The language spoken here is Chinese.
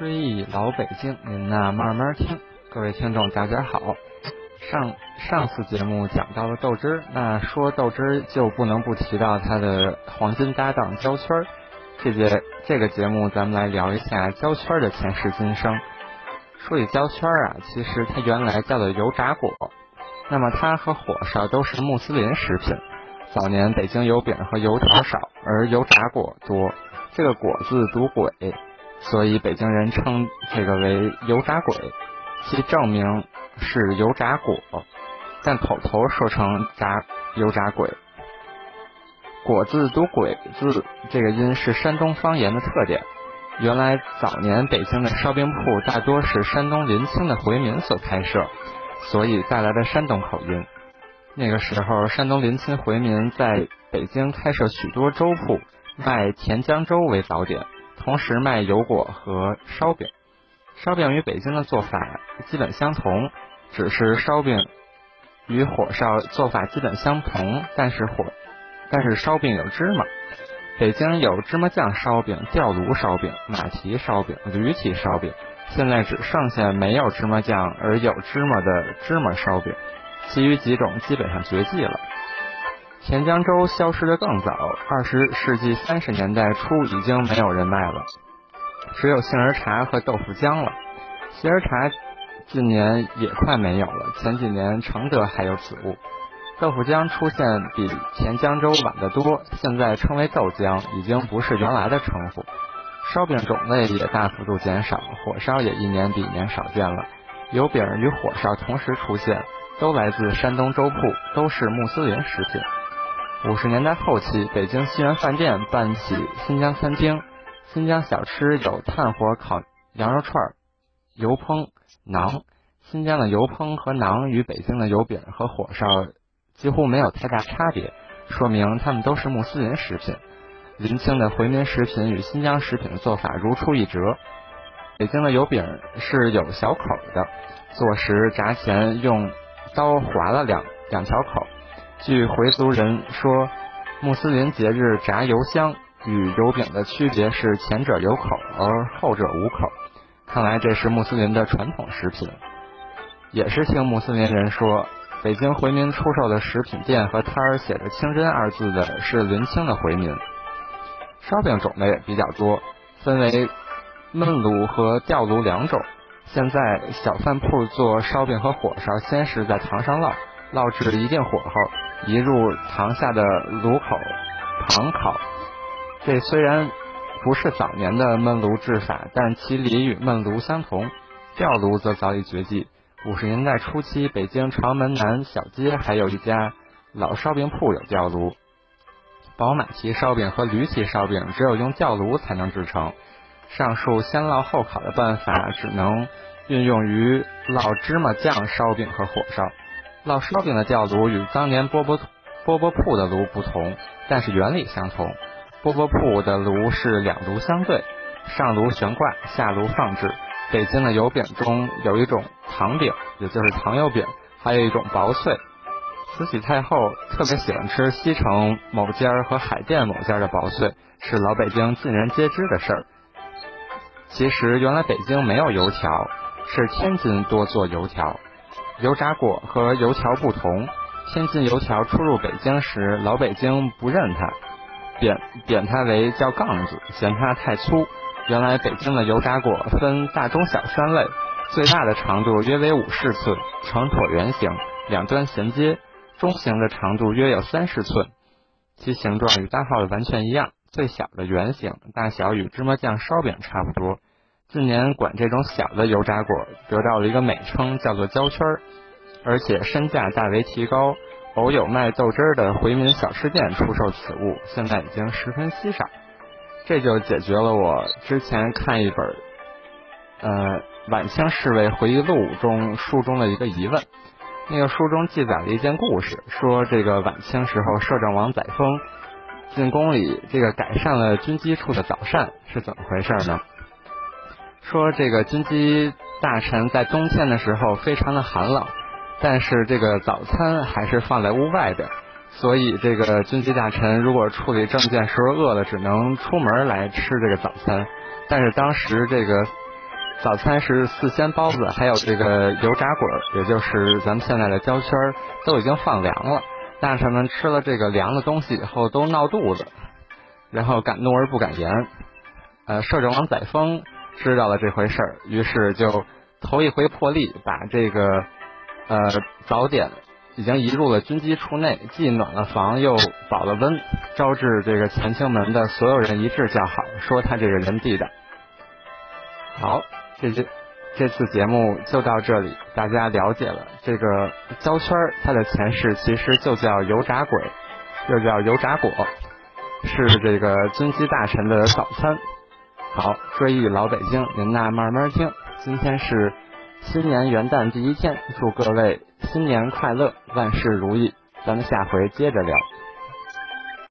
追忆老北京，您呐慢慢听。各位听众，大家好。上上次节目讲到了豆汁儿，那说豆汁儿就不能不提到他的黄金搭档焦圈儿。这节这个节目，咱们来聊一下焦圈儿的前世今生。说起焦圈儿啊，其实它原来叫做油炸果。那么它和火烧都是穆斯林食品。早年北京油饼和油条少，而油炸果多。这个果字读鬼。所以北京人称这个为油炸鬼，其正名是油炸果，但口头说成炸油炸鬼。果字读鬼字，这个音是山东方言的特点。原来早年北京的烧饼铺大多是山东临清的回民所开设，所以带来的山东口音。那个时候，山东临清回民在北京开设许多粥铺，卖甜浆粥为早点。同时卖油果和烧饼，烧饼与北京的做法基本相同，只是烧饼与火烧做法基本相同，但是火但是烧饼有芝麻。北京有芝麻酱烧饼、吊炉烧饼、马蹄烧饼、驴蹄烧饼，现在只剩下没有芝麻酱而有芝麻的芝麻烧饼，其余几种基本上绝迹了。甜江粥消失的更早，二十世纪三十年代初已经没有人卖了，只有杏仁茶和豆腐浆了。杏仁茶近年也快没有了，前几年承德还有此物。豆腐浆出现比甜江粥晚得多，现在称为豆浆，已经不是原来的称呼。烧饼种类也大幅度减少，火烧也一年比一年少见了。油饼与火烧同时出现，都来自山东粥铺，都是穆斯林食品。五十年代后期，北京西园饭店办起新疆餐厅，新疆小吃有炭火烤羊肉串、油烹馕。新疆的油烹和馕与北京的油饼和火烧几乎没有太大差别，说明他们都是穆斯林食品。临清的回民食品与新疆食品的做法如出一辙。北京的油饼是有小口的，做时炸前用刀划了两两条口。据回族人说，穆斯林节日炸油香与油饼的区别是前者有口，而后者无口。看来这是穆斯林的传统食品。也是听穆斯林人说，北京回民出售的食品店和摊儿写着“清真”二字的是临清的回民。烧饼种类比较多，分为焖炉和吊炉两种。现在小饭铺做烧饼和火烧，先是在堂上烙，烙至一定火候。移入堂下的炉口旁烤，这虽然不是早年的焖炉制法，但其理与焖炉相同。吊炉则早已绝迹。五十年代初期，北京朝门南小街还有一家老烧饼铺有吊炉。宝马蹄烧饼和驴蹄烧饼只有用吊炉才能制成。上述先烙后烤的办法只能运用于烙芝麻酱烧饼和火烧。烙烧饼的吊炉与当年饽饽饽饽铺的炉不同，但是原理相同。饽饽铺的炉是两炉相对，上炉悬挂，下炉放置。北京的油饼中有一种糖饼，也就是糖油饼，还有一种薄脆。慈禧太后特别喜欢吃西城某家和海淀某家的薄脆，是老北京尽人皆知的事儿。其实原来北京没有油条，是天津多做油条。油炸果和油条不同，天津油条出入北京时，老北京不认它，贬贬它为叫杠子，嫌它太粗。原来北京的油炸果分大、中、小三类，最大的长度约为五十寸，呈椭圆形，两端衔接；中型的长度约有三十寸，其形状与大号的完全一样；最小的圆形，大小与芝麻酱烧饼差不多。近年管这种小的油炸果得到了一个美称，叫做焦圈儿，而且身价大为提高，偶有卖豆汁儿的回民小吃店出售此物，现在已经十分稀少。这就解决了我之前看一本呃晚清侍卫回忆录中书中的一个疑问。那个书中记载了一件故事，说这个晚清时候摄政王载沣进宫里，这个改善了军机处的早膳是怎么回事呢？说这个军机大臣在冬天的时候非常的寒冷，但是这个早餐还是放在屋外边，所以这个军机大臣如果处理证件时候饿了，只能出门来吃这个早餐。但是当时这个早餐是四鲜包子，还有这个油炸滚儿，也就是咱们现在的焦圈儿，都已经放凉了。大臣们吃了这个凉的东西以后都闹肚子，然后敢怒而不敢言。呃，摄政王载沣知道了这回事儿，于是就头一回破例，把这个呃早点已经移入了军机处内，既暖了房又保了温，招致这个乾清门的所有人一致叫好，说他这个人地道。好，这这这次节目就到这里，大家了解了这个焦圈，它的前世其实就叫油炸鬼，又叫油炸果，是这个军机大臣的早餐。好，追忆老北京，您呐慢慢听。今天是新年元旦第一天，祝各位新年快乐，万事如意。咱们下回接着聊。